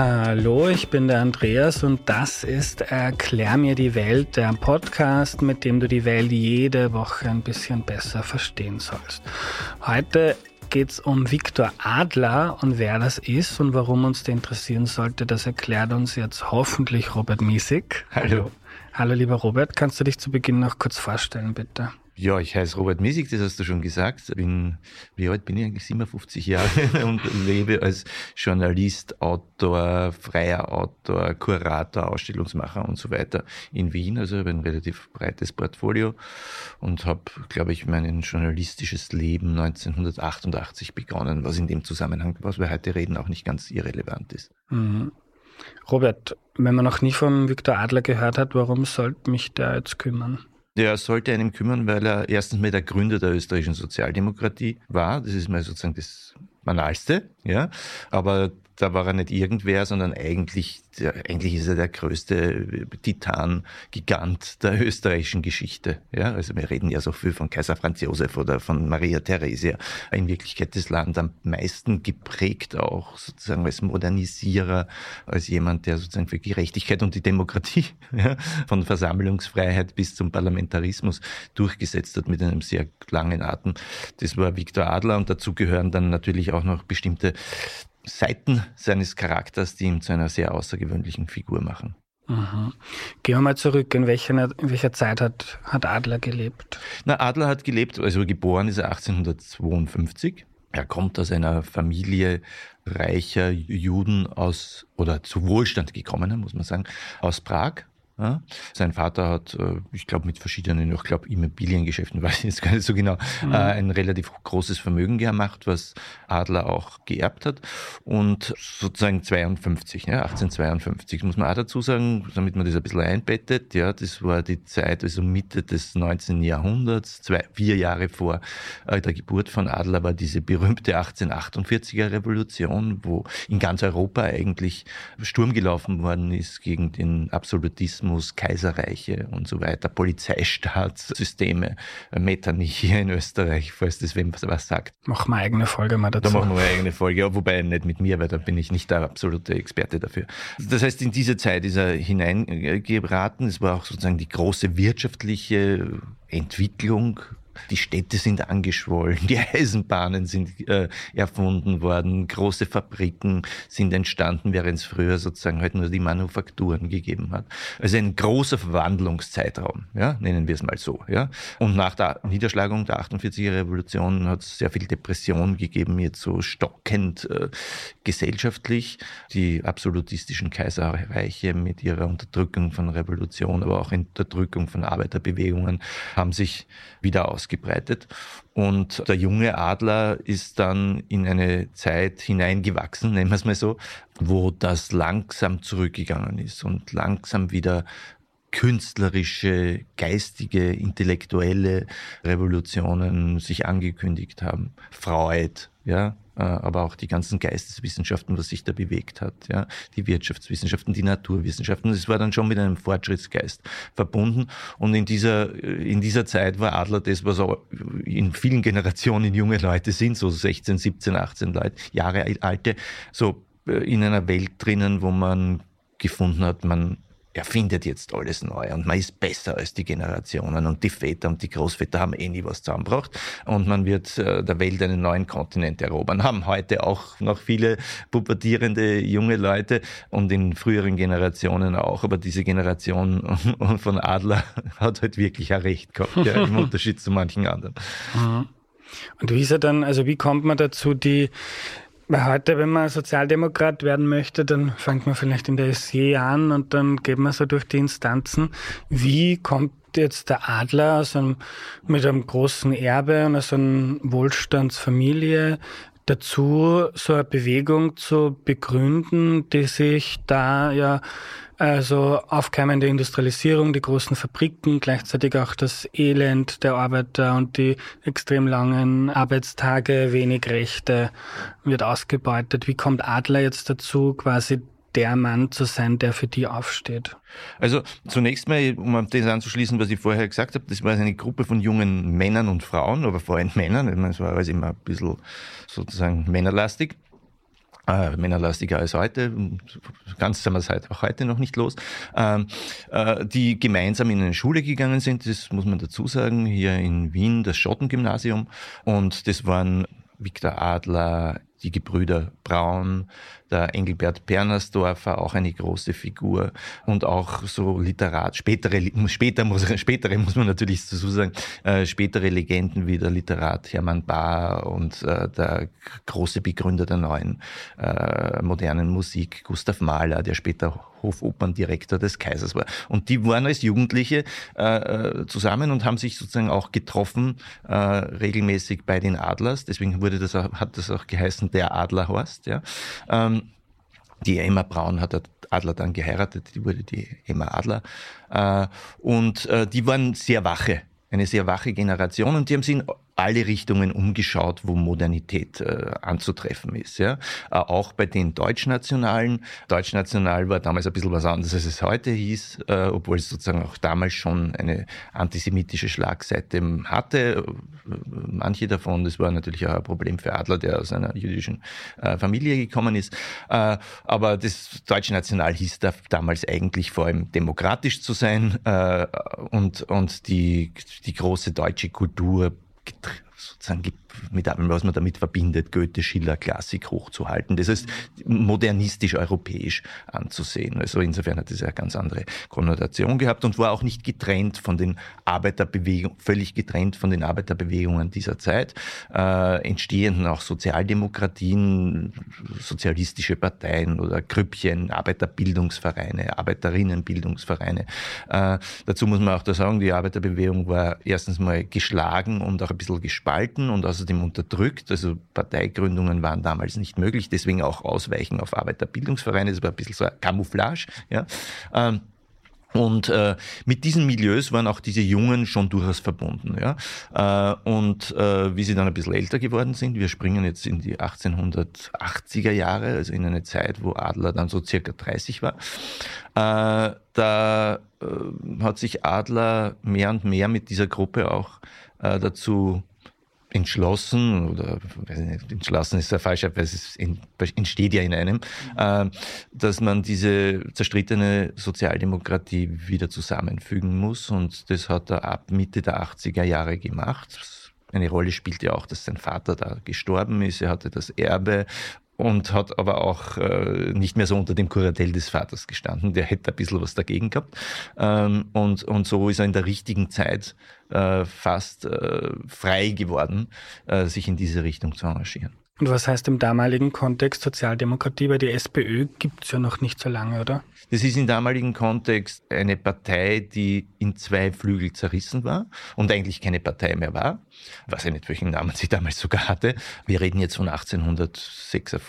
Hallo, ich bin der Andreas und das ist Erklär mir die Welt, der Podcast, mit dem du die Welt jede Woche ein bisschen besser verstehen sollst. Heute geht es um Viktor Adler und wer das ist und warum uns der interessieren sollte, das erklärt uns jetzt hoffentlich Robert Miesig. Hallo. Hallo lieber Robert, kannst du dich zu Beginn noch kurz vorstellen, bitte? Ja, ich heiße Robert Miesig, das hast du schon gesagt. Bin, wie alt bin ich eigentlich? 57 Jahre und lebe als Journalist, Autor, freier Autor, Kurator, Ausstellungsmacher und so weiter in Wien. Also habe ein relativ breites Portfolio und habe, glaube ich, mein journalistisches Leben 1988 begonnen, was in dem Zusammenhang, was wir heute reden, auch nicht ganz irrelevant ist. Mhm. Robert, wenn man noch nie von Viktor Adler gehört hat, warum sollte mich der jetzt kümmern? Der sollte einem kümmern, weil er erstens mal der Gründer der österreichischen Sozialdemokratie war. Das ist mal sozusagen das Banalste, ja. Aber da war er nicht irgendwer, sondern eigentlich, eigentlich ist er der größte Titan, Gigant der österreichischen Geschichte. Ja, also wir reden ja so viel von Kaiser Franz Josef oder von Maria Theresia. In Wirklichkeit das Land am meisten geprägt auch sozusagen als Modernisierer, als jemand, der sozusagen für Gerechtigkeit und die Demokratie, ja, von Versammlungsfreiheit bis zum Parlamentarismus durchgesetzt hat mit einem sehr langen Atem. Das war Viktor Adler und dazu gehören dann natürlich auch noch bestimmte Seiten seines Charakters, die ihn zu einer sehr außergewöhnlichen Figur machen. Mhm. Gehen wir mal zurück. In welcher, in welcher Zeit hat, hat Adler gelebt? Na, Adler hat gelebt, also geboren ist er 1852. Er kommt aus einer Familie reicher Juden aus, oder zu Wohlstand gekommen, muss man sagen, aus Prag. Ja. Sein Vater hat, äh, ich glaube, mit verschiedenen, ich glaube, Immobiliengeschäften, weiß ich jetzt gar nicht so genau, mhm. Äh, ein relativ großes Vermögen gemacht, was Adler auch geerbt hat. Und sozusagen 52, ja, 1852, muss man auch dazu sagen, damit man das ein bisschen einbettet, ja, das war die Zeit, also Mitte des 19. Jahrhunderts, zwei, vier Jahre vor äh, der Geburt von Adler war diese berühmte 1848er Revolution, wo in ganz Europa eigentlich Sturm gelaufen worden ist gegen den Absolutismus Kommunismus, Kaiserreiche und so weiter, Polizeistaatssysteme, Metternich hier in Österreich, falls das wem was sagt. Machen wir eine eigene Folge mal dazu. Da machen wir eine eigene Folge, wobei nicht mit mir, weil da bin ich nicht der absolute Experte dafür. Das heißt, in diese Zeit ist er hineingeraten. Es war auch sozusagen die große wirtschaftliche Entwicklung die Städte sind angeschwollen, die Eisenbahnen sind äh, erfunden worden, große Fabriken sind entstanden, während es früher sozusagen halt nur die Manufakturen gegeben hat. Also ein großer Verwandlungszeitraum, ja, nennen wir es mal so. Ja. Und nach der Niederschlagung der 48er Revolution hat es sehr viel Depression gegeben, jetzt so stockend äh, gesellschaftlich. Die absolutistischen Kaiserreiche mit ihrer Unterdrückung von Revolution, aber auch Unterdrückung von Arbeiterbewegungen haben sich wieder aus ausgebreitet. Und der junge Adler ist dann in eine Zeit hineingewachsen, nennen wir es mal so, wo das langsam zurückgegangen ist und langsam wieder künstlerische, geistige, intellektuelle Revolutionen sich angekündigt haben. Freud, ja, aber auch die ganzen Geisteswissenschaften, was sich da bewegt hat, ja, die Wirtschaftswissenschaften, die Naturwissenschaften. Das war dann schon mit einem Fortschrittsgeist verbunden. Und in dieser, in dieser Zeit war Adler das, was auch in vielen Generationen junge Leute sind, so 16, 17, 18 Leute, Jahre alte, so äh, in einer Welt drinnen, wo man gefunden hat, man erfindet jetzt alles neu und man ist besser als die Generationen und die Väter und die Großväter haben eh nie was zusammengebracht und man wird äh, der Welt einen neuen Kontinent erobern. Haben heute auch noch viele pubertierende junge Leute und in früheren Generationen auch, aber diese Generation von Adler hat halt wirklich ein Recht gehabt, ja, im Unterschied zu manchen anderen. Mhm. Und wie ist er dann, also wie kommt man dazu, die heute, wenn man Sozialdemokrat werden möchte, dann fängt man vielleicht in der SE an und dann geht man so durch die Instanzen. Wie kommt jetzt der Adler aus einem, mit einem großen Erbe und aus einer Wohlstandsfamilie dazu, so eine Bewegung zu begründen, die sich da ja also aufkeimende Industrialisierung, die großen Fabriken, gleichzeitig auch das Elend der Arbeiter und die extrem langen Arbeitstage, wenig Rechte wird ausgebeutet. Wie kommt Adler jetzt dazu, quasi der Mann zu sein, der für die aufsteht? Also zunächst mal, um das anzuschließen, was ich vorher gesagt habe, das war eine Gruppe von jungen Männern und Frauen, aber vor allem Männern, es war alles immer ein bisschen sozusagen männerlastig äh, männerlastiger als heute. Ganz sind wir halt auch heute noch nicht los. Ähm, äh, die gemeinsam in eine Schule gegangen sind, das muss man dazu sagen, hier in Wien, das Schottengymnasium. Und das waren Viktor Adler, die Gebrüder Braun, der Engelbert Bernersdorfer, auch eine große Figur und auch so Literat, spätere, später muss, spätere muss man natürlich dazu sagen, äh, spätere Legenden wie der Literat Hermann Bahr und äh, der große Begründer der neuen äh, modernen Musik, Gustav Mahler, der später Hofoperndirektor des Kaisers war. Und die waren als Jugendliche äh, äh, zusammen und haben sich sozusagen auch getroffen, äh, regelmäßig bei den Adlers. Deswegen wurde das auch, hat das auch geheißen, der Adlerhorst. Ja. Ähm, die Emma Braun hat Adler dann geheiratet, die wurde die Emma Adler. Äh, und äh, die waren sehr wache, eine sehr wache Generation und die haben sich in alle Richtungen umgeschaut, wo Modernität äh, anzutreffen ist. Ja? Äh, auch bei den Deutschnationalen. Deutschnational war damals ein bisschen was anderes, als es heute hieß, äh, obwohl es sozusagen auch damals schon eine antisemitische Schlagseite hatte. Manche davon, das war natürlich auch ein Problem für Adler, der aus einer jüdischen äh, Familie gekommen ist. Äh, aber das Deutschnational hieß da damals eigentlich vor allem demokratisch zu sein äh, und, und die, die große deutsche Kultur гэдэг. Цангийн mit was man damit verbindet, Goethe, Schiller, Klassik hochzuhalten. Das heißt, modernistisch europäisch anzusehen. Also insofern hat das ja ganz andere Konnotation gehabt und war auch nicht getrennt von den Arbeiterbewegungen, völlig getrennt von den Arbeiterbewegungen dieser Zeit. Äh, entstehenden auch Sozialdemokratien, sozialistische Parteien oder Krüppchen, Arbeiterbildungsvereine, Arbeiterinnenbildungsvereine. Äh, dazu muss man auch da sagen, die Arbeiterbewegung war erstens mal geschlagen und auch ein bisschen gespalten und außerdem außerdem unterdrückt. Also Parteigründungen waren damals nicht möglich, deswegen auch Ausweichen auf Arbeiterbildungsvereine. Das war ein bisschen so ein Camouflage. Ja. Ähm, und äh, mit diesen Milieus waren auch diese Jungen schon durchaus verbunden. Ja? Äh, und äh, wie sie dann ein bisschen älter geworden sind, wir springen jetzt in die 1880er Jahre, also in eine Zeit, wo Adler dann so circa 30 war, äh, da äh, hat sich Adler mehr und mehr mit dieser Gruppe auch äh, dazu entschlossen oder nicht, entschlossen ist der falsche, weil es entsteht ja in einem, äh, dass man diese zerstrittene Sozialdemokratie wieder zusammenfügen muss und das hat er ab Mitte der 80er Jahre gemacht. Eine Rolle spielt ja auch, dass sein Vater da gestorben ist. Er hatte das Erbe und hat aber auch äh, nicht mehr so unter dem Kuratell des Vaters gestanden. Der hätte ein bisschen was dagegen gehabt. Ähm, und, und so ist er in der richtigen Zeit äh, fast äh, frei geworden, äh, sich in diese Richtung zu engagieren. Und was heißt im damaligen Kontext Sozialdemokratie? Weil die SPÖ gibt es ja noch nicht so lange, oder? Das ist im damaligen Kontext eine Partei, die in zwei Flügel zerrissen war und eigentlich keine Partei mehr war. Weiß ich nicht, welchen Namen sie damals sogar hatte. Wir reden jetzt von 1886.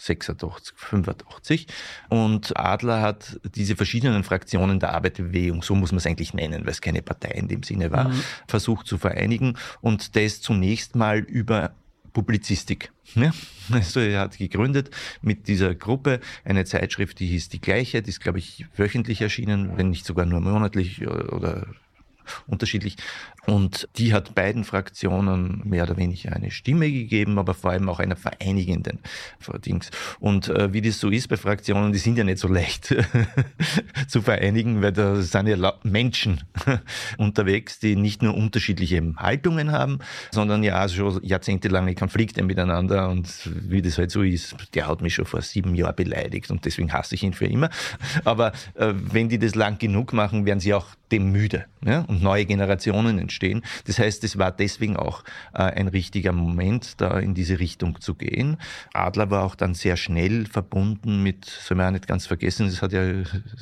86, 85. Und Adler hat diese verschiedenen Fraktionen der Arbeiterbewegung, so muss man es eigentlich nennen, weil es keine Partei in dem Sinne war, mhm. versucht zu vereinigen und das zunächst mal über Publizistik. Ja, also er hat gegründet mit dieser Gruppe eine Zeitschrift, die hieß Die Gleiche, die ist, glaube ich, wöchentlich erschienen, wenn nicht sogar nur monatlich oder unterschiedlich. Und die hat beiden Fraktionen mehr oder weniger eine Stimme gegeben, aber vor allem auch einer vereinigenden Dings. Und äh, wie das so ist bei Fraktionen, die sind ja nicht so leicht zu vereinigen, weil da sind ja Menschen unterwegs, die nicht nur unterschiedliche Haltungen haben, sondern ja schon jahrzehntelange Konflikte miteinander. Und wie das halt so ist, der hat mich schon vor sieben Jahren beleidigt und deswegen hasse ich ihn für immer. Aber äh, wenn die das lang genug machen, werden sie auch dem müde ja, und neue Generationen entstehen. Das heißt, es war deswegen auch äh, ein richtiger Moment, da in diese Richtung zu gehen. Adler war auch dann sehr schnell verbunden mit, soll man ja nicht ganz vergessen, das hat ja,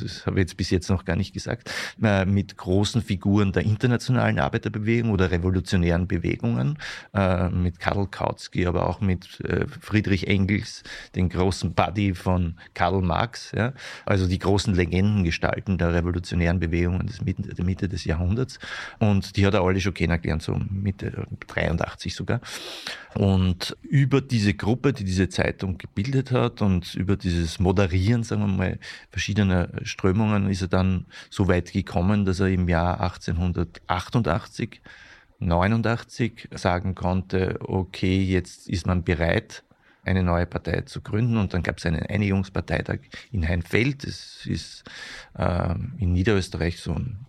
das habe ich jetzt bis jetzt noch gar nicht gesagt, äh, mit großen Figuren der internationalen Arbeiterbewegung oder revolutionären Bewegungen, äh, mit Karl Kautsky, aber auch mit äh, Friedrich Engels, den großen Buddy von Karl Marx, ja, also die großen Legendengestalten der revolutionären Bewegungen des Mitte, Mitte des Jahrhunderts. Und die hat er alle schon kennengelernt, so Mitte 83 sogar. Und über diese Gruppe, die diese Zeitung gebildet hat und über dieses Moderieren, sagen wir mal, verschiedener Strömungen, ist er dann so weit gekommen, dass er im Jahr 1888 89 sagen konnte, okay, jetzt ist man bereit, eine neue Partei zu gründen. Und dann gab es einen Einigungsparteitag in Heinfeld. Das ist äh, in Niederösterreich so ein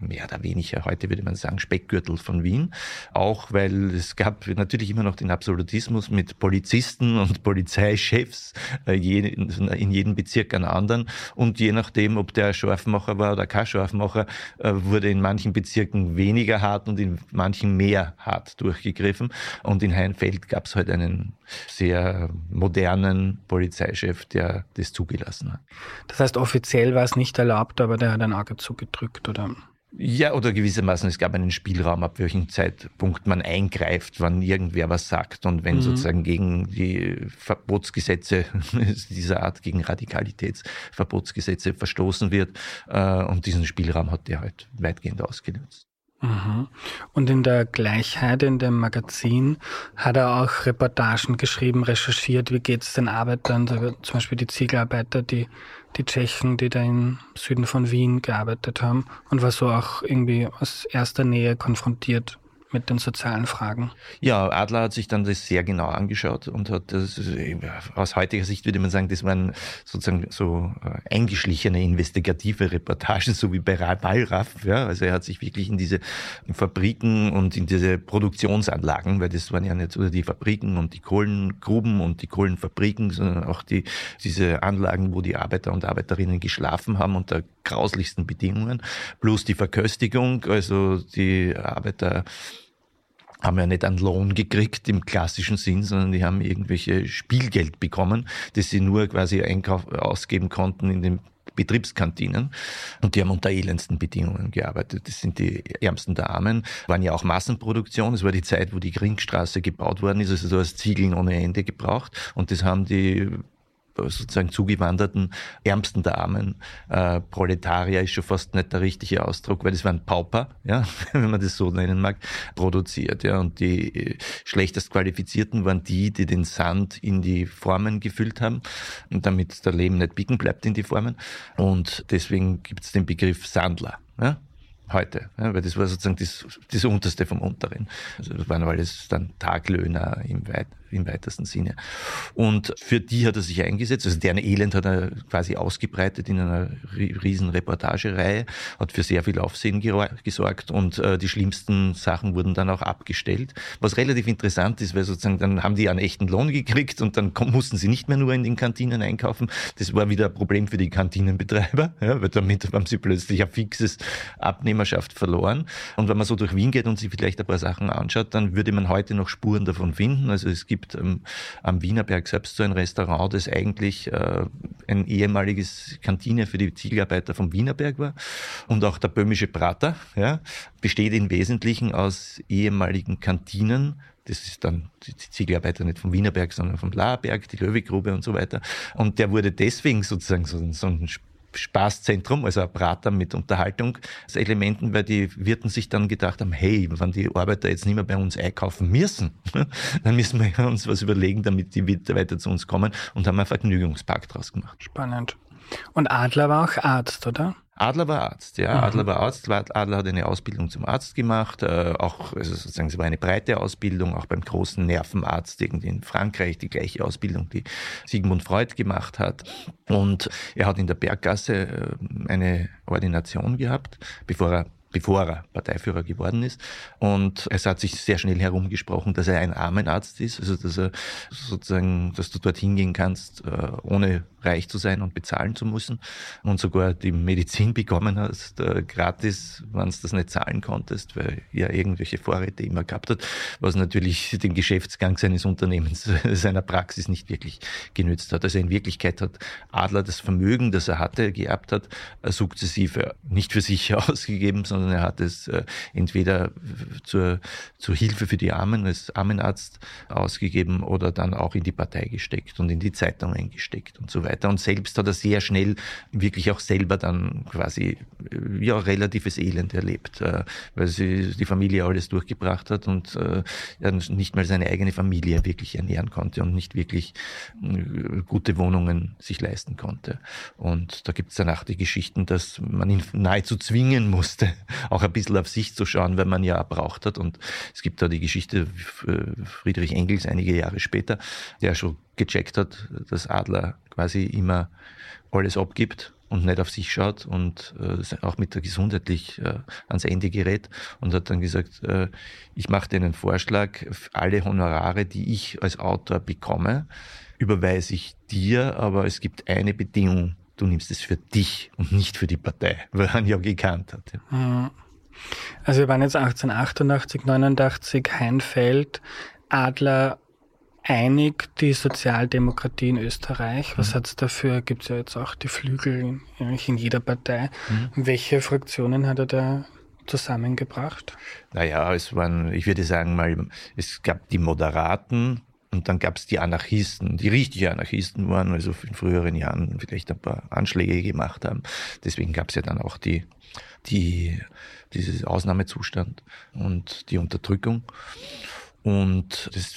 mehr oder weniger, heute würde man sagen, Speckgürtel von Wien. Auch weil es gab natürlich immer noch den Absolutismus mit Polizisten und Polizeichefs äh, in jedem Bezirk einen anderen. Und je nachdem, ob der Scharfmacher war oder kein Scharfmacher, äh, wurde in manchen Bezirken weniger hart und in manchen mehr hart durchgegriffen. Und in Heinfeld gab es halt einen sehr modernen Polizeichef, der das zugelassen hat. Das heißt, offiziell war es nicht erlaubt, aber der hat ein Auge zugedrückt, oder? Ja, oder gewissermaßen, es gab einen Spielraum, ab welchem Zeitpunkt man eingreift, wann irgendwer was sagt und wenn mhm. sozusagen gegen die Verbotsgesetze dieser Art, gegen Radikalitätsverbotsgesetze verstoßen wird. Äh, und diesen Spielraum hat der halt weitgehend ausgenutzt. Und in der Gleichheit, in dem Magazin, hat er auch Reportagen geschrieben, recherchiert, wie geht es den Arbeitern, zum Beispiel die Ziegelarbeiter, die, die Tschechen, die da im Süden von Wien gearbeitet haben und war so auch irgendwie aus erster Nähe konfrontiert mit den sozialen Fragen. Ja, Adler hat sich dann das sehr genau angeschaut und hat das, aus heutiger Sicht würde man sagen, das waren sozusagen so äh, eingeschlichene investigative Reportagen, so wie bei Wallraff. Ja, also er hat sich wirklich in diese Fabriken und in diese Produktionsanlagen, weil das waren ja nicht nur die Fabriken und die Kohlengruben und die Kohlenfabriken, sondern auch die, diese Anlagen, wo die Arbeiter und Arbeiterinnen geschlafen haben unter grauslichsten Bedingungen, plus die Verköstigung, also die Arbeiter haben ja nicht einen Lohn gekriegt im klassischen Sinn, sondern die haben irgendwelche Spielgeld bekommen, das sie nur quasi Einkauf ausgeben konnten in den Betriebskantinen. Und die haben unter elendsten Bedingungen gearbeitet. Das sind die Ärmsten der Armen, waren ja auch Massenproduktion. Es war die Zeit, wo die Ringstraße gebaut worden ist, also du hast Ziegeln ohne Ende gebraucht. Und das haben die sozusagen zugewanderten Ärmsten der Armen. Äh, Proletarier ist schon fast nicht der richtige Ausdruck, weil es waren Pauper, ja, wenn man das so nennen mag, produziert. Ja. Und die äh, schlechtest Qualifizierten waren die, die den Sand in die Formen gefüllt haben, damit der Lehm nicht biegen bleibt in die Formen. Und deswegen gibt es den Begriff Sandler. Ja heute, ja, weil das war sozusagen das, das Unterste vom Unteren. Also das waren alles dann Taglöhner im, Weit, im weitesten Sinne. Und für die hat er sich eingesetzt, also deren Elend hat er quasi ausgebreitet in einer riesen Reportagereihe, hat für sehr viel Aufsehen gesorgt und äh, die schlimmsten Sachen wurden dann auch abgestellt, was relativ interessant ist, weil sozusagen dann haben die einen echten Lohn gekriegt und dann mussten sie nicht mehr nur in den Kantinen einkaufen. Das war wieder ein Problem für die Kantinenbetreiber, ja, weil damit haben sie plötzlich ein fixes Abnehmerschaft verloren. Und wenn man so durch Wien geht und sich vielleicht ein paar Sachen anschaut, dann würde man heute noch Spuren davon finden. Also es gibt ähm, am Wienerberg selbst so ein Restaurant, das eigentlich äh, ein ehemaliges Kantine für die Ziegelarbeiter vom Wienerberg war. Und auch der böhmische Prater ja, besteht im Wesentlichen aus ehemaligen Kantinen das ist dann die Ziegelarbeiter nicht vom Wienerberg, sondern vom Laerberg, die Löwegrube und so weiter. Und der wurde deswegen sozusagen so, so ein Spaßzentrum, also ein Prater mit Unterhaltungselementen, weil die Wirten sich dann gedacht haben, hey, wenn die Arbeiter jetzt nicht mehr bei uns einkaufen müssen, dann müssen wir uns was überlegen, damit die weiter zu uns kommen und haben einen Vergnügungspark draus gemacht. Spannend. Und Adler war auch Arzt, oder? Adler war Arzt, ja. Mhm. Adler war Arzt. Adler hat eine Ausbildung zum Arzt gemacht, äh, auch, also sozusagen, es war eine breite Ausbildung, auch beim großen Nervenarzt irgendwie in Frankreich, die gleiche Ausbildung, die Sigmund Freud gemacht hat. Und er hat in der Berggasse äh, eine Ordination gehabt, bevor er bevor er Parteiführer geworden ist. Und es hat sich sehr schnell herumgesprochen, dass er ein Armenarzt ist, also dass er sozusagen, dass du dorthin gehen kannst, äh, ohne reich zu sein und bezahlen zu müssen und sogar die Medizin bekommen hast, äh, gratis, wenn du das nicht zahlen konntest, weil er irgendwelche Vorräte immer gehabt hat, was natürlich den Geschäftsgang seines Unternehmens, seiner Praxis nicht wirklich genützt hat. Also in Wirklichkeit hat Adler das Vermögen, das er hatte, geerbt hat, äh, sukzessive nicht für sich ausgegeben, sondern er hat es äh, entweder zur, zur Hilfe für die Armen als Armenarzt ausgegeben oder dann auch in die Partei gesteckt und in die Zeitung eingesteckt und so weiter weiter. Und selbst hat er sehr schnell wirklich auch selber dann quasi äh, ja relatives Elend erlebt, äh, weil sie die Familie alles durchgebracht hat und äh, nicht mal seine eigene Familie wirklich ernähren konnte und nicht wirklich gute Wohnungen sich leisten konnte. Und da gibt es danach die Geschichten, dass man ihn nahezu zwingen musste, auch ein bisschen auf sich zu schauen, weil man ja braucht hat. Und es gibt da die Geschichte Friedrich Engels einige Jahre später, der schon gecheckt hat, dass Adler quasi immer alles abgibt und nicht auf sich schaut und äh, auch mit der gesundheitlich äh, ans Ende gerät und hat dann gesagt, äh, ich mache dir einen Vorschlag, alle Honorare, die ich als Autor bekomme, überweise ich dir, aber es gibt eine Bedingung, du nimmst es für dich und nicht für die Partei, weil er ihn ja gekannt hat. Mhm. Also wir waren jetzt 1888, 89, Heinfeld, Adler einig die Sozialdemokratie in Österreich. Was mhm. hat es dafür? Gibt es ja jetzt auch die Flügel eigentlich in jeder Partei. Mhm. Welche Fraktionen hat er da zusammengebracht? Naja, es waren, ich würde sagen mal, es gab die Moderaten, und dann gab es die Anarchisten, die richtigen Anarchisten waren, also in früheren Jahren vielleicht ein paar Anschläge gemacht haben. Deswegen gab es ja dann auch die, die, dieses Ausnahmezustand und die Unterdrückung. Und das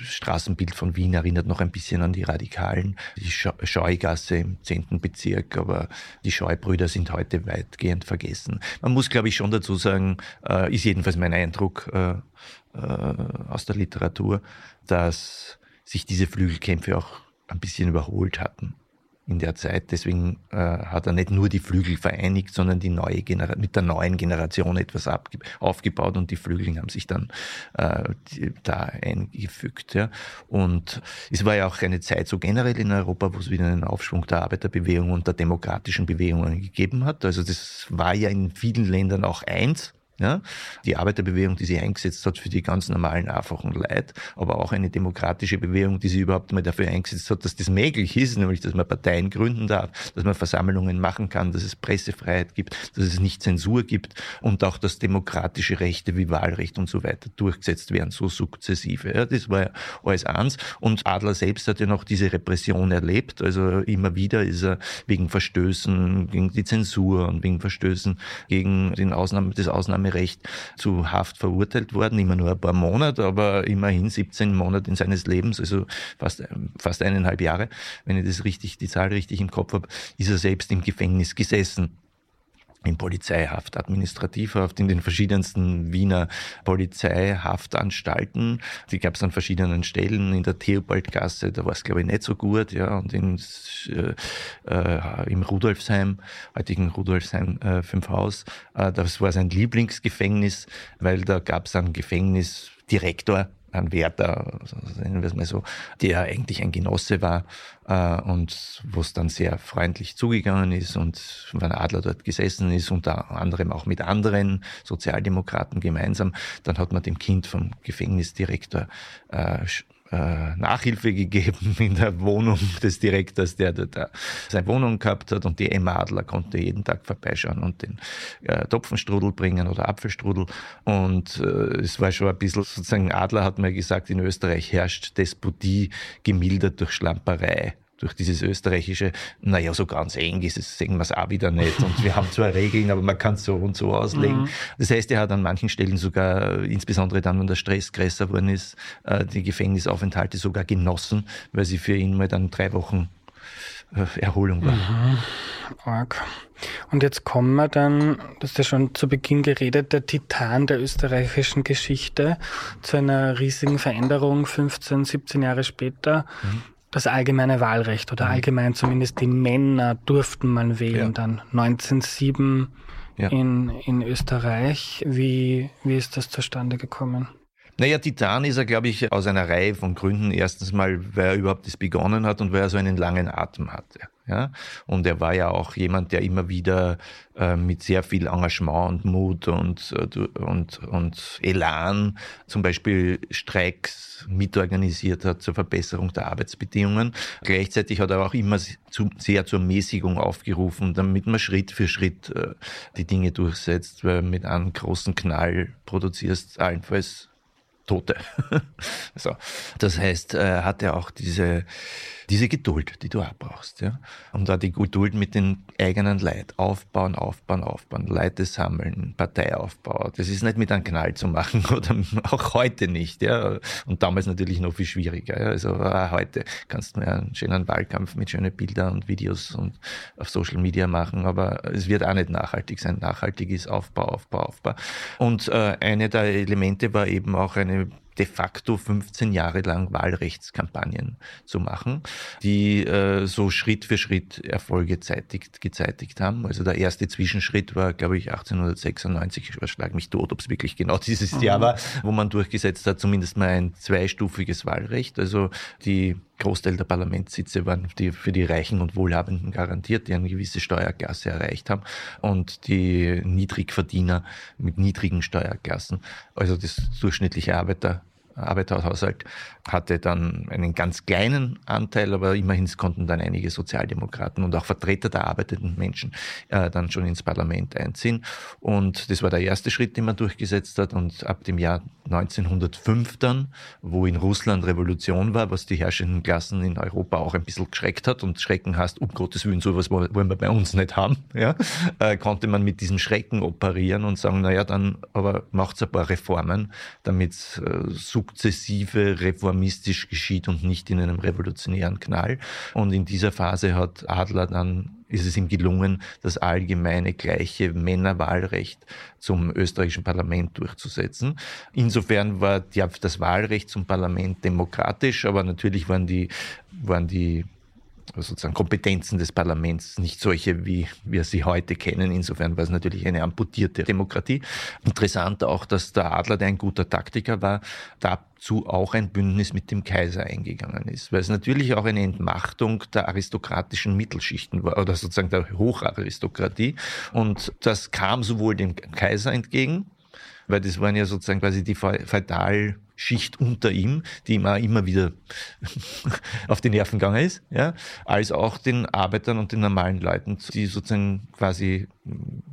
Straßenbild von Wien erinnert noch ein bisschen an die Radikalen. Die Scheugasse im 10. Bezirk, aber die Scheubrüder sind heute weitgehend vergessen. Man muss, glaube ich, schon dazu sagen, äh, ist jedenfalls mein Eindruck äh, äh, aus der Literatur, dass sich diese Flügelkämpfe auch ein bisschen überholt hatten in der Zeit. Deswegen äh, hat er nicht nur die Flügel vereinigt, sondern die neue Genera mit der neuen Generation etwas aufgebaut und die Flügel haben sich dann äh, die, da eingefügt. Ja. Und es war ja auch eine Zeit so generell in Europa, wo es wieder einen Aufschwung der Arbeiterbewegung und der demokratischen Bewegungen gegeben hat. Also das war ja in vielen Ländern auch eins. Ja? Die Arbeiterbewegung, die sich eingesetzt hat für die ganz normalen, einfachen Leid, aber auch eine demokratische Bewegung, die sich überhaupt mal dafür eingesetzt hat, dass das möglich ist, nämlich dass man Parteien gründen darf, dass man Versammlungen machen kann, dass es Pressefreiheit gibt, dass es nicht Zensur gibt und auch, dass demokratische Rechte wie Wahlrecht und so weiter durchgesetzt werden, so sukzessive. Ja? Das war ja alles eins. Und Adler selbst hat ja noch diese Repression erlebt, also immer wieder ist er wegen Verstößen gegen die Zensur und wegen Verstößen gegen den Ausnahme, das Ausnahme Recht zu Haft verurteilt worden, immer nur ein paar Monate, aber immerhin 17 Monate in seines Lebens, also fast, fast eineinhalb Jahre, wenn ich das richtig, die Zahl richtig im Kopf habe, ist er selbst im Gefängnis gesessen in Polizeihaft, Administrativhaft, in den verschiedensten Wiener Polizeihaftanstalten. Die gab es an verschiedenen Stellen. In der Theobaldgasse, da war es glaube ich nicht so gut, ja, und in, äh, äh, im Rudolfsheim, heutigen Rudolfsheim äh, 5 Haus, äh, das war sein Lieblingsgefängnis, weil da gab es einen Gefängnisdirektor, ein Wärter, nennen wir es mal so, der eigentlich ein Genosse war äh, und wo es dann sehr freundlich zugegangen ist und Van Adler dort gesessen ist, unter anderem auch mit anderen Sozialdemokraten gemeinsam. Dann hat man dem Kind vom Gefängnisdirektor äh, Nachhilfe gegeben in der Wohnung des Direktors, der dort äh, seine Wohnung gehabt hat. Und die Emma Adler konnte jeden Tag vorbeischauen und den äh, Topfenstrudel bringen oder Apfelstrudel. Und äh, es war schon ein bisschen sozusagen, Adler hat mir gesagt, in Österreich herrscht Despotie gemildert durch Schlamperei durch dieses österreichische, naja, so ganz eng ist es, sehen wir es auch wieder nicht. Und wir haben zwar Regeln, aber man kann es so und so auslegen. Mhm. Das heißt, er hat an manchen Stellen sogar, insbesondere dann, wenn der Stress größer geworden ist, äh, die Gefängnisaufenthalte sogar genossen, weil sie für ihn mal dann drei Wochen äh, Erholung waren. Mhm. Arg. Und jetzt kommen wir dann, das ist ja schon zu Beginn geredet, der Titan der österreichischen Geschichte zu einer riesigen Veränderung 15, 17 Jahre später. Mhm das allgemeine Wahlrecht oder mhm. allgemein zumindest die Männer durften mal wählen ja. dann 1907 ja. in, in Österreich. Wie, wie ist das zustande gekommen? Naja, Titan ist er, glaube ich, aus einer Reihe von Gründen. Erstens mal, weil er überhaupt das begonnen hat und weil er so einen langen Atem hatte. Ja? Und er war ja auch jemand, der immer wieder äh, mit sehr viel Engagement und Mut und, äh, und, und Elan zum Beispiel Streiks mitorganisiert hat zur Verbesserung der Arbeitsbedingungen. Gleichzeitig hat er auch immer zu, sehr zur Mäßigung aufgerufen, damit man Schritt für Schritt äh, die Dinge durchsetzt, weil mit einem großen Knall produzierst allenfalls Tote. so. Das heißt, er hatte auch diese, diese Geduld, die du auch brauchst. Ja? Und da die Geduld mit den eigenen Leid. Aufbauen, aufbauen, aufbauen, Leute sammeln, Parteiaufbau. Das ist nicht mit einem Knall zu machen oder auch heute nicht. Ja? Und damals natürlich noch viel schwieriger. Ja? Also heute kannst du mir einen schönen Wahlkampf mit schönen Bildern und Videos und auf Social Media machen, aber es wird auch nicht nachhaltig sein. Nachhaltig ist Aufbau, Aufbau, Aufbau. Und äh, eine der Elemente war eben auch eine de facto 15 Jahre lang Wahlrechtskampagnen zu machen, die äh, so Schritt für Schritt Erfolge zeitigt, gezeitigt haben. Also der erste Zwischenschritt war, glaube ich, 1896, ich schlag mich tot, ob es wirklich genau dieses mhm. Jahr war, wo man durchgesetzt hat, zumindest mal ein zweistufiges Wahlrecht. Also die Großteil der Parlamentssitze waren die, für die Reichen und Wohlhabenden garantiert, die eine gewisse Steuerklasse erreicht haben und die Niedrigverdiener mit niedrigen Steuerklassen, also das durchschnittliche Arbeiter Arbeiterhaushalt hatte dann einen ganz kleinen Anteil, aber immerhin konnten dann einige Sozialdemokraten und auch Vertreter der arbeitenden Menschen äh, dann schon ins Parlament einziehen. Und das war der erste Schritt, den man durchgesetzt hat. Und ab dem Jahr 1905 dann, wo in Russland Revolution war, was die herrschenden Klassen in Europa auch ein bisschen geschreckt hat und Schrecken heißt, um Gottes Willen, sowas wollen wir bei uns nicht haben, ja, äh, konnte man mit diesem Schrecken operieren und sagen, naja, dann aber macht's ein paar Reformen, damit äh, sukzessive reformistisch geschieht und nicht in einem revolutionären Knall. Und in dieser Phase hat Adler dann ist es ihm gelungen, das allgemeine gleiche Männerwahlrecht zum österreichischen Parlament durchzusetzen. Insofern war das Wahlrecht zum Parlament demokratisch, aber natürlich waren die, waren die sozusagen Kompetenzen des Parlaments nicht solche, wie wir sie heute kennen. Insofern war es natürlich eine amputierte Demokratie. Interessant auch, dass der Adler, der ein guter Taktiker war, dazu auch ein Bündnis mit dem Kaiser eingegangen ist, weil es natürlich auch eine Entmachtung der aristokratischen Mittelschichten war oder sozusagen der Hocharistokratie. Und das kam sowohl dem Kaiser entgegen, weil das waren ja sozusagen quasi die feudal Schicht unter ihm, die ihm auch immer wieder auf die Nerven gegangen ist, ja, als auch den Arbeitern und den normalen Leuten, die sozusagen quasi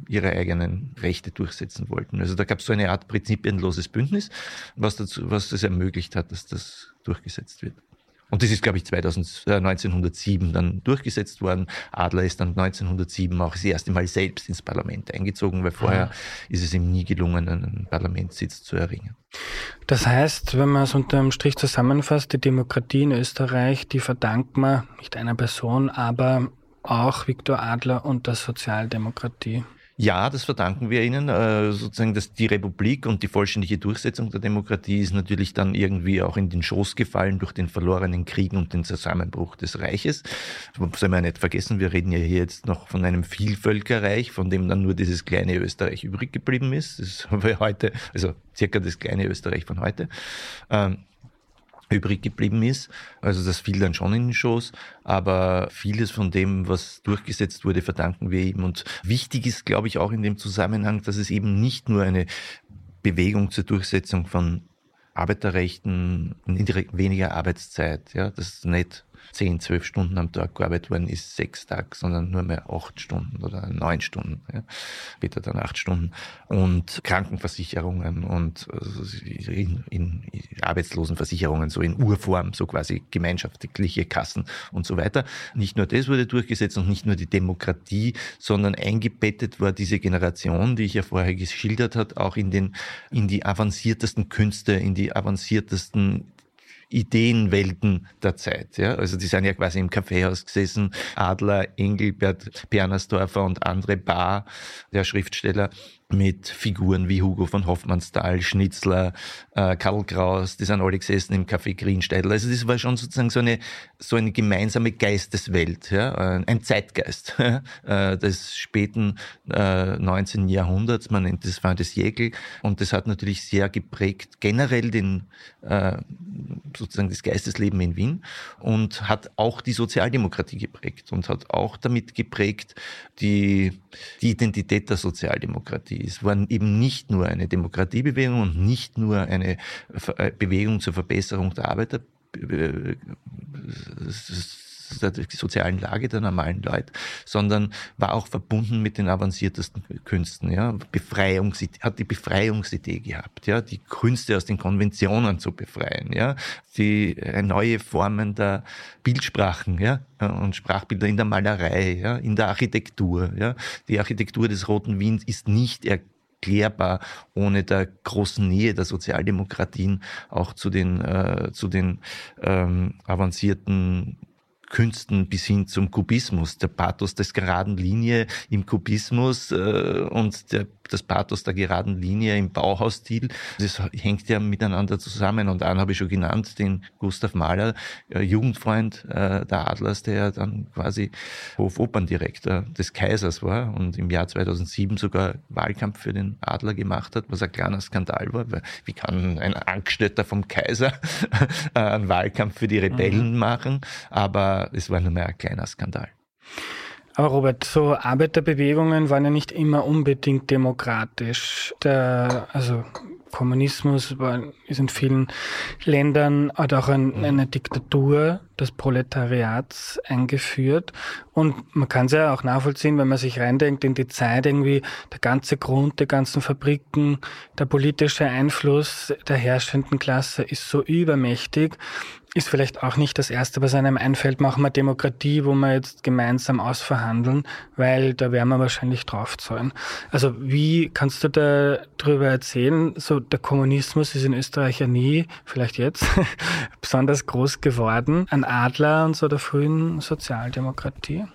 ihre eigenen Rechte durchsetzen wollten. Also da gab es so eine Art prinzipienloses Bündnis, was, dazu, was das ermöglicht hat, dass das durchgesetzt wird. Und das ist, glaube ich, 2000, äh, 1907 dann durchgesetzt worden. Adler ist dann 1907 auch das erste Mal selbst ins Parlament eingezogen, weil vorher ah. ist es ihm nie gelungen, einen Parlamentssitz zu erringen. Das heißt, wenn man es unter einem Strich zusammenfasst, die Demokratie in Österreich, die verdankt man nicht einer Person, aber auch Viktor Adler und der Sozialdemokratie. Ja, das verdanken wir ihnen. Äh, sozusagen, dass die Republik und die vollständige Durchsetzung der Demokratie ist natürlich dann irgendwie auch in den Schoß gefallen durch den verlorenen Krieg und den Zusammenbruch des Reiches. Das soll man nicht vergessen, wir reden ja hier jetzt noch von einem Vielvölkerreich, von dem dann nur dieses kleine Österreich übrig geblieben ist. Das haben wir heute, also circa das kleine Österreich von heute. Ähm, übrig geblieben ist. Also das fiel dann schon in den Schoß, aber vieles von dem, was durchgesetzt wurde, verdanken wir ihm. Und wichtig ist, glaube ich, auch in dem Zusammenhang, dass es eben nicht nur eine Bewegung zur Durchsetzung von Arbeiterrechten, weniger Arbeitszeit, ja, das ist nicht 10, 12 Stunden am Tag gearbeitet worden ist, sechs Tage, sondern nur mehr acht Stunden oder neun Stunden, ja. später dann acht Stunden. Und Krankenversicherungen und äh, in, in Arbeitslosenversicherungen, so in Urform, so quasi gemeinschaftliche Kassen und so weiter. Nicht nur das wurde durchgesetzt und nicht nur die Demokratie, sondern eingebettet war diese Generation, die ich ja vorher geschildert hat, auch in den, in die avanciertesten Künste, in die avanciertesten Ideenwelten der Zeit. Ja? Also die sind ja quasi im Kaffeehaus gesessen. Adler, Engelbert, Bernersdorfer und andere Bar, der Schriftsteller, mit Figuren wie Hugo von Hoffmannsthal, Schnitzler, äh, Karl Kraus, die sind alle gesessen im Café Greensteidl. Also das war schon sozusagen so eine, so eine gemeinsame Geisteswelt, ja? Äh, ein Zeitgeist äh, des späten äh, 19. Jahrhunderts, man nennt das war das Jäkel und das hat natürlich sehr geprägt generell den äh, sozusagen das Geistesleben in Wien und hat auch die Sozialdemokratie geprägt und hat auch damit geprägt die, die Identität der Sozialdemokratie. Es war eben nicht nur eine Demokratiebewegung und nicht nur eine äh, Bewegung zur Verbesserung der Arbeiter äh, der sozialen Lage der normalen Leute, sondern war auch verbunden mit den avanciertesten Künsten. Ja. Befreiungs hat die Befreiungsidee gehabt, ja, die Künste aus den Konventionen zu befreien, ja, die äh, neue Formen der Bildsprachen, ja, und Sprachbilder in der Malerei, ja, in der Architektur, ja. Die Architektur des Roten Wiens ist nicht erklärbar ohne der großen Nähe der Sozialdemokratien auch zu den, äh, zu den ähm, avancierten Künsten bis hin zum Kubismus, der Pathos des geraden Linie im Kubismus äh, und der das Pathos der geraden Linie im Bauhausstil, das hängt ja miteinander zusammen. Und einen habe ich schon genannt, den Gustav Mahler, äh, Jugendfreund äh, der Adlers, der dann quasi Hofoperndirektor des Kaisers war und im Jahr 2007 sogar Wahlkampf für den Adler gemacht hat, was ein kleiner Skandal war. Weil wie kann ein Angestellter vom Kaiser einen Wahlkampf für die Rebellen mhm. machen? Aber es war nur mehr ein kleiner Skandal. Aber Robert, so Arbeiterbewegungen waren ja nicht immer unbedingt demokratisch. Der, also Kommunismus war, ist in vielen Ländern hat auch ein, mhm. eine Diktatur des Proletariats eingeführt. Und man kann es ja auch nachvollziehen, wenn man sich reindenkt in die Zeit irgendwie, der ganze Grund der ganzen Fabriken, der politische Einfluss der herrschenden Klasse ist so übermächtig, ist vielleicht auch nicht das Erste, was einem einfällt, machen wir Demokratie, wo wir jetzt gemeinsam ausverhandeln, weil da werden wir wahrscheinlich draufzahlen. Also wie kannst du da drüber erzählen? So der Kommunismus ist in Österreich ja nie, vielleicht jetzt, besonders groß geworden. Ein Adler und so der frühen Sozialdemokratie.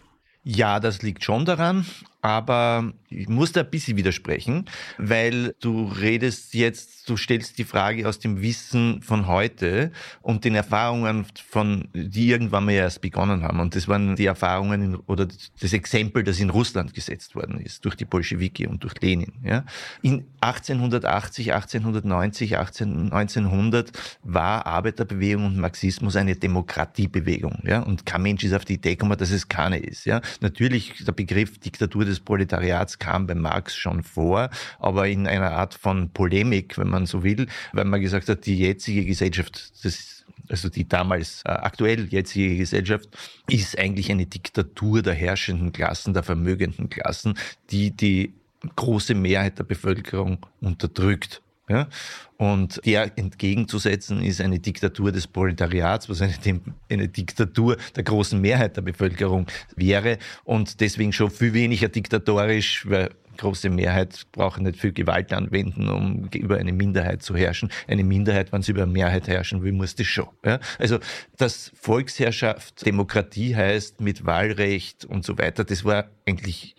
Ja, das liegt schon daran, aber ich muss da ein bisschen widersprechen, weil du redest jetzt, du stellst die Frage aus dem Wissen von heute und den Erfahrungen von, die irgendwann mal erst begonnen haben. Und das waren die Erfahrungen in, oder das Exempel, das in Russland gesetzt worden ist, durch die Bolschewiki und durch Lenin. Ja. In 1880, 1890, 18, 1900 war Arbeiterbewegung und Marxismus eine Demokratiebewegung. Ja. Und kein Mensch ist auf die Idee gekommen, dass es keine ist. Ja. Natürlich, der Begriff Diktatur des Proletariats kam bei Marx schon vor, aber in einer Art von Polemik, wenn man so will, weil man gesagt hat, die jetzige Gesellschaft, das also die damals äh, aktuell jetzige Gesellschaft, ist eigentlich eine Diktatur der herrschenden Klassen, der vermögenden Klassen, die die große Mehrheit der Bevölkerung unterdrückt. Ja? Und der entgegenzusetzen ist eine Diktatur des Proletariats, was eine, eine, Diktatur der großen Mehrheit der Bevölkerung wäre und deswegen schon viel weniger diktatorisch, weil große Mehrheit braucht nicht viel Gewalt anwenden, um über eine Minderheit zu herrschen. Eine Minderheit, wenn sie über eine Mehrheit herrschen will, muss das schon. Ja? Also, dass Volksherrschaft Demokratie heißt mit Wahlrecht und so weiter, das war eigentlich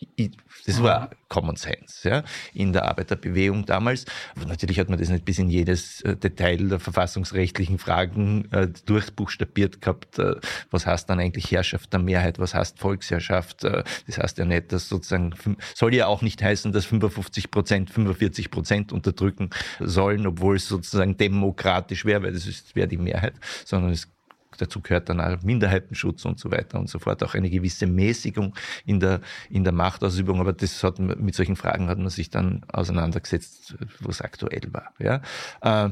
das war Common Sense ja, in der Arbeiterbewegung damals. Aber natürlich hat man das nicht bis in jedes äh, Detail der verfassungsrechtlichen Fragen äh, durchbuchstabiert gehabt. Äh, was heißt dann eigentlich Herrschaft der Mehrheit? Was heißt Volksherrschaft? Äh, das heißt ja nicht, dass sozusagen, soll ja auch nicht heißen, dass 55 Prozent 45 Prozent unterdrücken sollen, obwohl es sozusagen demokratisch wäre, weil das wäre die Mehrheit, sondern es dazu gehört dann auch Minderheitenschutz und so weiter und so fort, auch eine gewisse Mäßigung in der, in der Machtausübung. Aber das hat, mit solchen Fragen hat man sich dann auseinandergesetzt, wo es aktuell war. Ja? Äh,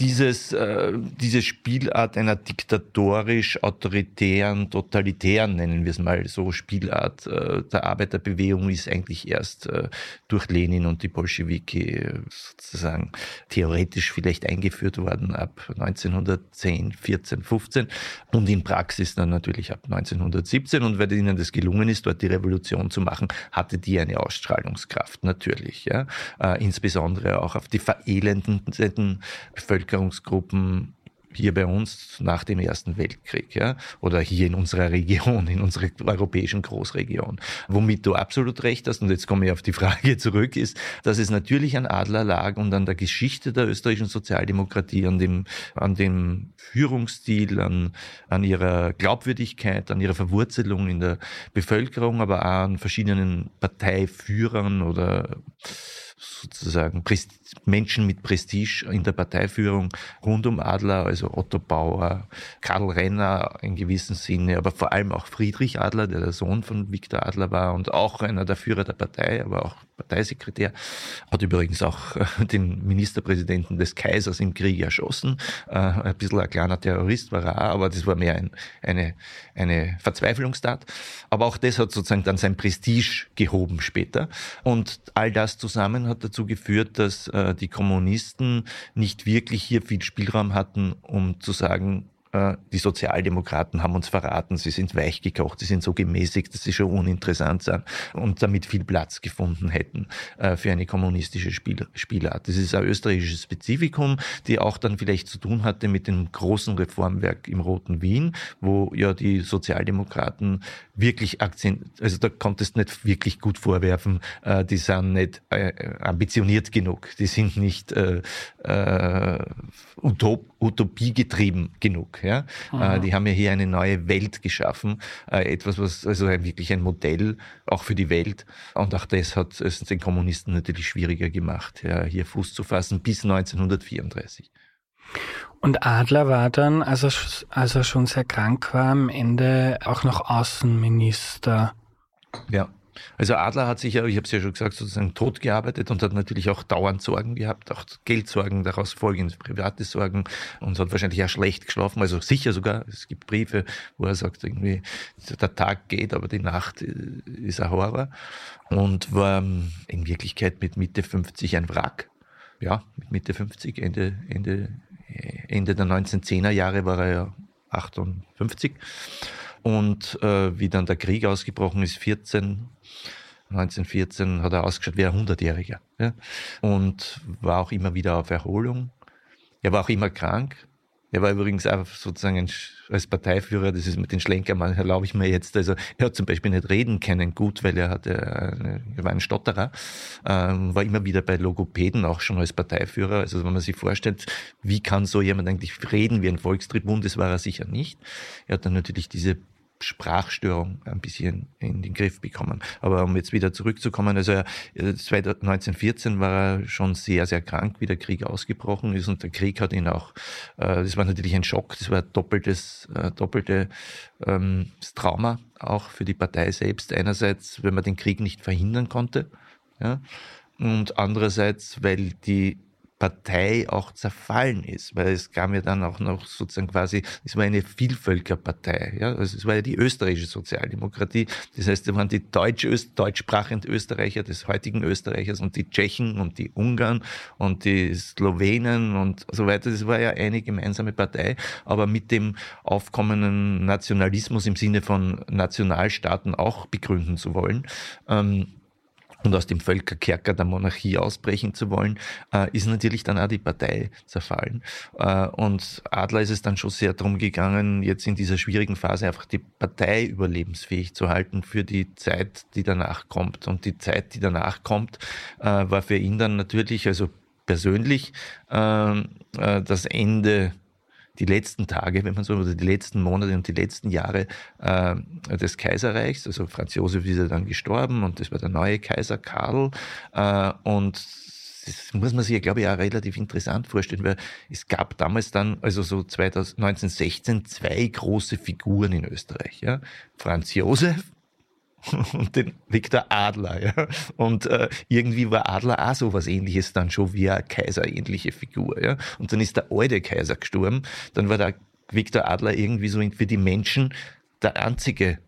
dieses, äh, diese Spielart einer diktatorisch autoritären, totalitären, nennen wir es mal so, Spielart äh, der Arbeiterbewegung ist eigentlich erst durch Lenin und die Bolschewiki sozusagen theoretisch vielleicht eingeführt worden ab 1910, 14, 15 und in Praxis dann natürlich ab 1917 und weil ihnen das gelungen ist, dort die Revolution zu machen, hatte die eine Ausstrahlungskraft natürlich, ja, äh, insbesondere auch auf die verelendenden Bevölkerung Bevölkerungsgruppen hier bei uns nach dem Ersten Weltkrieg, ja, oder hier in unserer Region, in unserer europäischen Großregion. Womit du absolut recht hast, und jetzt komme ich auf die Frage zurück, ist, dass es natürlich an Adler lag und an der Geschichte der österreichischen Sozialdemokratie, an dem, an dem Führungsstil, an, an ihrer Glaubwürdigkeit, an ihrer Verwurzelung in der Bevölkerung, aber auch an verschiedenen Parteiführern oder sozusagen Menschen mit Prestige in der Parteiführung rund um Adler, also Otto Bauer, Karl Renner in gewissem Sinne, aber vor allem auch Friedrich Adler, der der Sohn von Viktor Adler war und auch einer der Führer der Partei, aber auch Parteisekretär, hat übrigens auch äh, den Ministerpräsidenten des Kaisers im Krieg erschossen. Äh, ein bisschen ein kleiner Terrorist war er auch, aber das war mehr ein, eine, eine Verzweiflungstat. Aber auch das hat sozusagen dann sein Prestige gehoben später. Und all das zusammen hat dazu geführt, dass äh, die Kommunisten nicht wirklich hier viel Spielraum hatten, um zu sagen, die Sozialdemokraten haben uns verraten, sie sind weichgekocht, sie sind so gemäßigt, dass sie schon uninteressant sind und damit viel Platz gefunden hätten äh, für eine kommunistische Spiel Spielart. Das ist ein österreichisches Spezifikum, die auch dann vielleicht zu tun hatte mit dem großen Reformwerk im Roten Wien, wo ja die Sozialdemokraten wirklich Akzent, also da konntest du nicht wirklich gut vorwerfen, äh, die sind nicht ambitioniert genug, die sind nicht äh, Utop utopiegetrieben genug. Ja? Äh, die haben ja hier eine neue Welt geschaffen, äh, etwas, was also wirklich ein Modell auch für die Welt. Und auch das hat es den Kommunisten natürlich schwieriger gemacht, ja, hier Fuß zu fassen bis 1934. Und Adler war dann, als er, als er schon sehr krank war, am Ende auch noch Außenminister. Ja. Also Adler hat sich ja, ich habe es ja schon gesagt, sozusagen tot gearbeitet und hat natürlich auch dauernd Sorgen gehabt, auch Geldsorgen, daraus folgend private Sorgen und hat wahrscheinlich auch schlecht geschlafen, also sicher sogar. Es gibt Briefe, wo er sagt, irgendwie der Tag geht, aber die Nacht äh, ist ein Horror und war ähm, in Wirklichkeit mit Mitte 50 ein Wrack. Ja, mit Mitte 50, Ende, Ende, Ende der 1910er Jahre war er ja 58 und äh, wie dann der Krieg ausgebrochen ist, 14, 1914 hat er ausgeschaut wie ein 100-Jähriger. Ja? Und war auch immer wieder auf Erholung. Er war auch immer krank. Er war übrigens auch sozusagen ein, als Parteiführer, das ist mit den Schlenkermann, erlaube ich mir jetzt. Also er hat zum Beispiel nicht reden können gut, weil er hatte, er war ein Stotterer, ähm, war immer wieder bei Logopäden auch schon als Parteiführer. Also wenn man sich vorstellt, wie kann so jemand eigentlich reden wie ein Volkstribun, das war er sicher nicht. Er hat dann natürlich diese Sprachstörung ein bisschen in den Griff bekommen. Aber um jetzt wieder zurückzukommen, also 1914 äh, war er schon sehr, sehr krank, wie der Krieg ausgebrochen ist und der Krieg hat ihn auch, äh, das war natürlich ein Schock, das war doppeltes, äh, doppelte ähm, Trauma auch für die Partei selbst. Einerseits, wenn man den Krieg nicht verhindern konnte, ja, und andererseits, weil die Partei auch zerfallen ist, weil es kam ja dann auch noch sozusagen quasi, es war eine Vielvölkerpartei, ja, also es war ja die österreichische Sozialdemokratie, das heißt, es waren die deutsch deutschsprachenden Österreicher des heutigen Österreichers und die Tschechen und die Ungarn und die Slowenen und so weiter, das war ja eine gemeinsame Partei, aber mit dem aufkommenden Nationalismus im Sinne von Nationalstaaten auch begründen zu wollen, ähm, und aus dem Völkerkerker der Monarchie ausbrechen zu wollen, äh, ist natürlich dann auch die Partei zerfallen. Äh, und Adler ist es dann schon sehr darum gegangen, jetzt in dieser schwierigen Phase einfach die Partei überlebensfähig zu halten für die Zeit, die danach kommt. Und die Zeit, die danach kommt, äh, war für ihn dann natürlich, also persönlich, ähm, äh, das Ende die letzten Tage, wenn man so, oder die letzten Monate und die letzten Jahre äh, des Kaiserreichs. Also Franz Josef ist ja dann gestorben und das war der neue Kaiser Karl. Äh, und das muss man sich ja, glaube ich, auch relativ interessant vorstellen, weil es gab damals dann, also so 1916, zwei große Figuren in Österreich. Ja? Franz Josef und den Viktor Adler. Ja? Und äh, irgendwie war Adler auch so was ähnliches dann schon wie eine kaiserähnliche Figur. Ja? Und dann ist der alte Kaiser gestorben. Dann war der Viktor Adler irgendwie so für die Menschen der einzige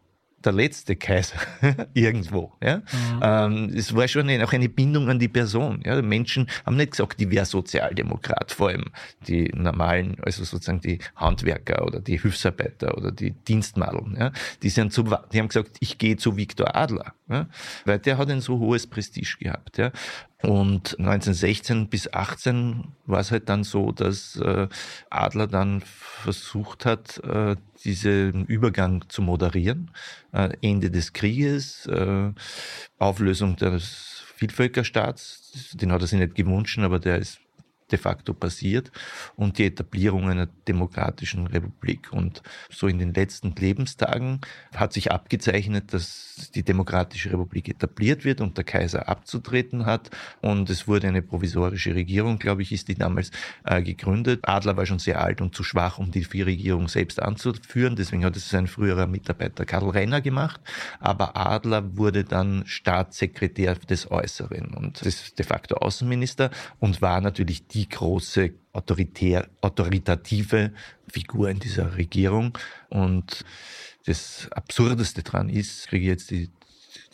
der letzte Kaiser irgendwo. Ja? Mhm. Ähm, es war schon eine, auch eine Bindung an die Person. Ja? Die Menschen haben nicht gesagt, die wäre Sozialdemokrat, vor allem die normalen, also sozusagen die Handwerker oder die Hilfsarbeiter oder die Dienstmadeln. Ja? Die, sind zu, die haben gesagt, ich gehe zu Viktor Adler, ja? weil der hat ein so hohes Prestige gehabt. Ja? Und 1916 bis 18 war es halt dann so, dass äh, Adler dann versucht hat, äh, diesen Übergang zu moderieren. Äh, Ende des Krieges, Auflösung des Vielvölkerstaats, den hat er sich nicht gewünscht, aber der ist de facto passiert und die Etablierung einer demokratischen Republik. Und so in den letzten Lebenstagen hat sich abgezeichnet, dass die demokratische Republik etabliert wird und der Kaiser abzutreten hat. Und es wurde eine provisorische Regierung, glaube ich, ist die damals äh, gegründet. Adler war schon sehr alt und zu schwach, um die Regierung selbst anzuführen. Deswegen hat es sein früherer Mitarbeiter Karl Renner gemacht. Aber Adler wurde dann Staatssekretär des Äußeren und das de facto Außenminister und war natürlich die die große autoritär, autoritative Figur in dieser Regierung. Und das Absurdeste daran ist, kriege ich jetzt die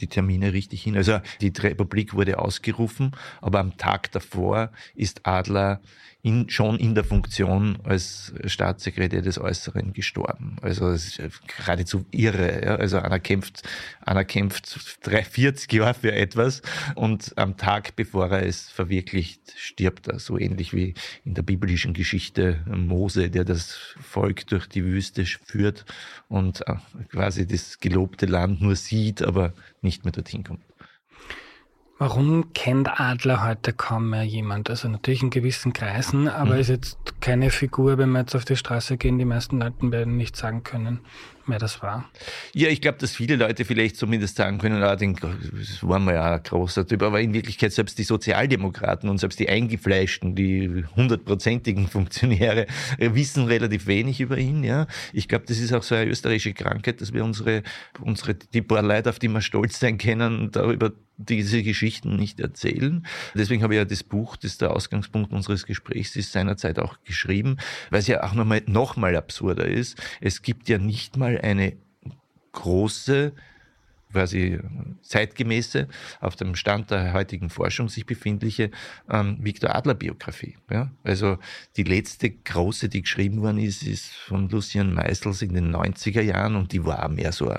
die Termine richtig hin. Also die Republik wurde ausgerufen, aber am Tag davor ist Adler in, schon in der Funktion als Staatssekretär des Äußeren gestorben. Also es ist geradezu irre. Ja? Also einer kämpft, einer kämpft drei, 40 Jahre für etwas und am Tag, bevor er es verwirklicht, stirbt er. So ähnlich wie in der biblischen Geschichte Mose, der das Volk durch die Wüste führt und äh, quasi das gelobte Land nur sieht, aber nicht mehr dorthin kommt. Warum kennt Adler heute kaum mehr jemand? Also natürlich in gewissen Kreisen, aber mhm. ist jetzt keine Figur, wenn wir jetzt auf die Straße gehen, die meisten Leute werden nicht sagen können, wer das war. Ja, ich glaube, dass viele Leute vielleicht zumindest sagen können, ah, den, das war mal ein großer Typ, aber in Wirklichkeit selbst die Sozialdemokraten und selbst die Eingefleischten, die hundertprozentigen Funktionäre äh, wissen relativ wenig über ihn. Ja, Ich glaube, das ist auch so eine österreichische Krankheit, dass wir unsere, unsere die paar Leute, auf die wir stolz sein können, darüber diese Geschichten nicht erzählen. Deswegen habe ich ja das Buch, das der Ausgangspunkt unseres Gesprächs ist, seinerzeit auch geschrieben, weil es ja auch nochmal noch mal absurder ist. Es gibt ja nicht mal eine große quasi zeitgemäße, auf dem Stand der heutigen Forschung sich befindliche ähm, Viktor Adler-Biografie. Ja? Also die letzte große, die geschrieben worden ist, ist von Lucian Meisels in den 90er Jahren und die war mehr so,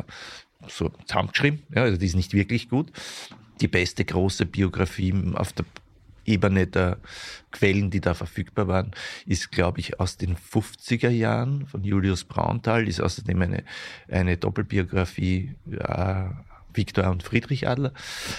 so zusammengeschrieben. Ja? Also die ist nicht wirklich gut die beste große Biografie auf der Ebene der Quellen, die da verfügbar waren, ist, glaube ich, aus den 50er Jahren von Julius Braunthal, ist außerdem eine, eine Doppelbiografie äh, Viktor und Friedrich Adler.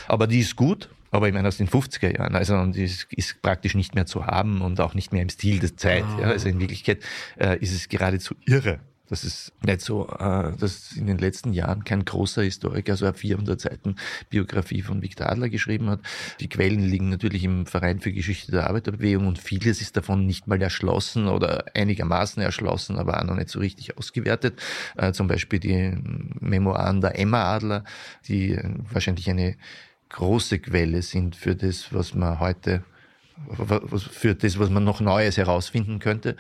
Aber die ist gut, aber ich meine aus den 50er Jahren. Also und die ist, ist praktisch nicht mehr zu haben und auch nicht mehr im Stil der Zeit. Ah. Ja. Also in Wirklichkeit äh, ist es geradezu irre, das ist nicht so, äh, dass in den letzten Jahren kein großer Historiker so eine 400 Seiten Biografie von Viktor Adler geschrieben hat. Die Quellen liegen natürlich im Verein für Geschichte der Arbeiterbewegung und vieles ist davon nicht mal erschlossen oder einigermaßen erschlossen, aber auch noch nicht so richtig ausgewertet. Äh, zum Beispiel die Memoiren der Emma Adler, die wahrscheinlich eine große Quelle sind für das, was man heute für das, was man noch Neues herausfinden könnte.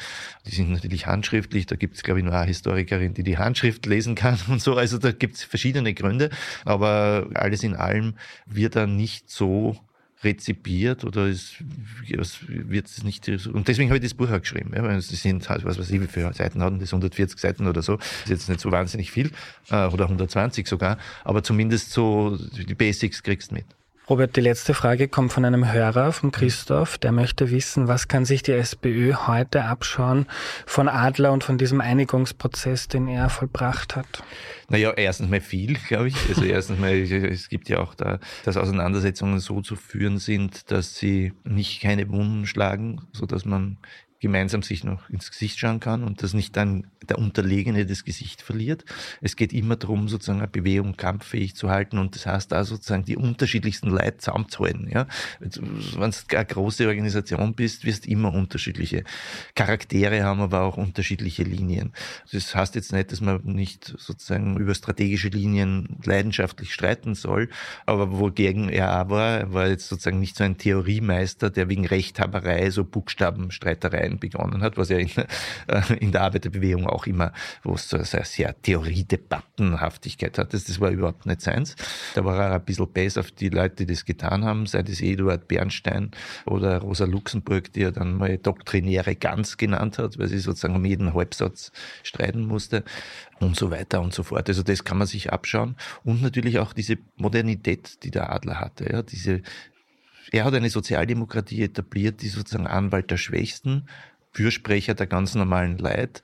Die sind natürlich handschriftlich, da gibt es, glaube ich, nur eine Historikerin, die die Handschrift lesen kann und so. Also da gibt es verschiedene Gründe, aber alles in allem wird er nicht so rezipiert oder es, wird es nicht und deswegen habe ich das Buch auch geschrieben. Ja, es sind halt, was weiß ich, wie viele Seiten hatten das 140 Seiten oder so. ist jetzt nicht so wahnsinnig viel äh, oder 120 sogar, aber zumindest so die Basics kriegst mit. Robert, die letzte Frage kommt von einem Hörer, von Christoph, der möchte wissen, was kann sich die SPÖ heute abschauen von Adler und von diesem Einigungsprozess, den er vollbracht hat? Naja, erstens mal viel, glaube ich. Also erstens mal, es gibt ja auch da, dass Auseinandersetzungen so zu führen sind, dass sie nicht keine Wunden schlagen, so dass man gemeinsam sich noch ins Gesicht schauen kann und dass nicht dann der Unterlegene das Gesicht verliert. Es geht immer darum, sozusagen eine Bewegung kampffähig zu halten und das heißt da sozusagen die unterschiedlichsten Leute zusammenzuhalten. Ja? Wenn du eine große Organisation bist, wirst immer unterschiedliche Charaktere haben, aber auch unterschiedliche Linien. Das heißt jetzt nicht, dass man nicht sozusagen über strategische Linien leidenschaftlich streiten soll, aber wogegen er war, war jetzt sozusagen nicht so ein Theoriemeister, der wegen Rechthaberei so Buchstabenstreitereien begonnen hat, was ja in, äh, in der Arbeiterbewegung auch immer, wo es so eine sehr Theoriedebattenhaftigkeit hat. Das, das war überhaupt nicht seins. Da war er ein bisschen besser auf die Leute, die das getan haben, sei es Eduard Bernstein oder Rosa Luxemburg, die er dann mal doktrinäre Gans genannt hat, weil sie sozusagen um jeden Halbsatz streiten musste und so weiter und so fort. Also das kann man sich abschauen und natürlich auch diese Modernität, die der Adler hatte, ja, diese er hat eine Sozialdemokratie etabliert, die sozusagen Anwalt der Schwächsten, Fürsprecher der ganz normalen Leid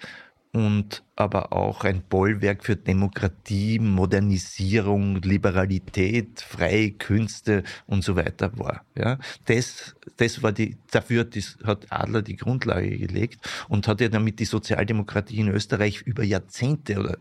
und aber auch ein Bollwerk für Demokratie, Modernisierung, Liberalität, freie Künste und so weiter war. Ja, das, das war die, dafür das hat Adler die Grundlage gelegt und hat ja damit die Sozialdemokratie in Österreich über Jahrzehnte oder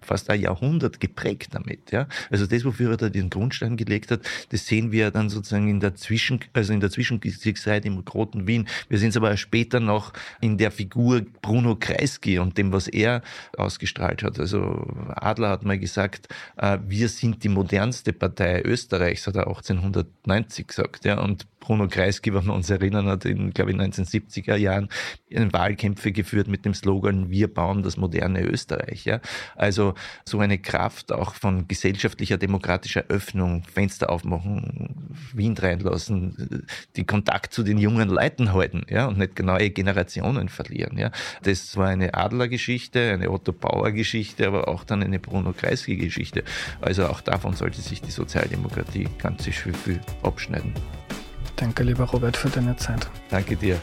fast ein Jahrhundert geprägt damit. Ja, also das, wofür er da den Grundstein gelegt hat, das sehen wir dann sozusagen in der Zwischen, also in der Zwischenkriegszeit im Roten Wien. Wir sehen es aber später noch in der Figur Bruno Kreisky und dem, was er er ausgestrahlt hat. Also Adler hat mal gesagt, äh, wir sind die modernste Partei Österreichs, hat er 1890 gesagt. Ja, und Bruno Kreisky, wenn man uns erinnern hat, in, glaube ich, 1970er Jahren Wahlkämpfe geführt mit dem Slogan, wir bauen das moderne Österreich. Ja? Also so eine Kraft auch von gesellschaftlicher, demokratischer Öffnung, Fenster aufmachen, Wind reinlassen, die Kontakt zu den jungen Leuten halten ja? und nicht neue Generationen verlieren. Ja? Das war eine Adlergeschichte, eine Otto Bauer-Geschichte, aber auch dann eine Bruno Kreisky-Geschichte. Also auch davon sollte sich die Sozialdemokratie ganz viel, viel abschneiden. Danke, lieber Robert, für deine Zeit. Danke dir.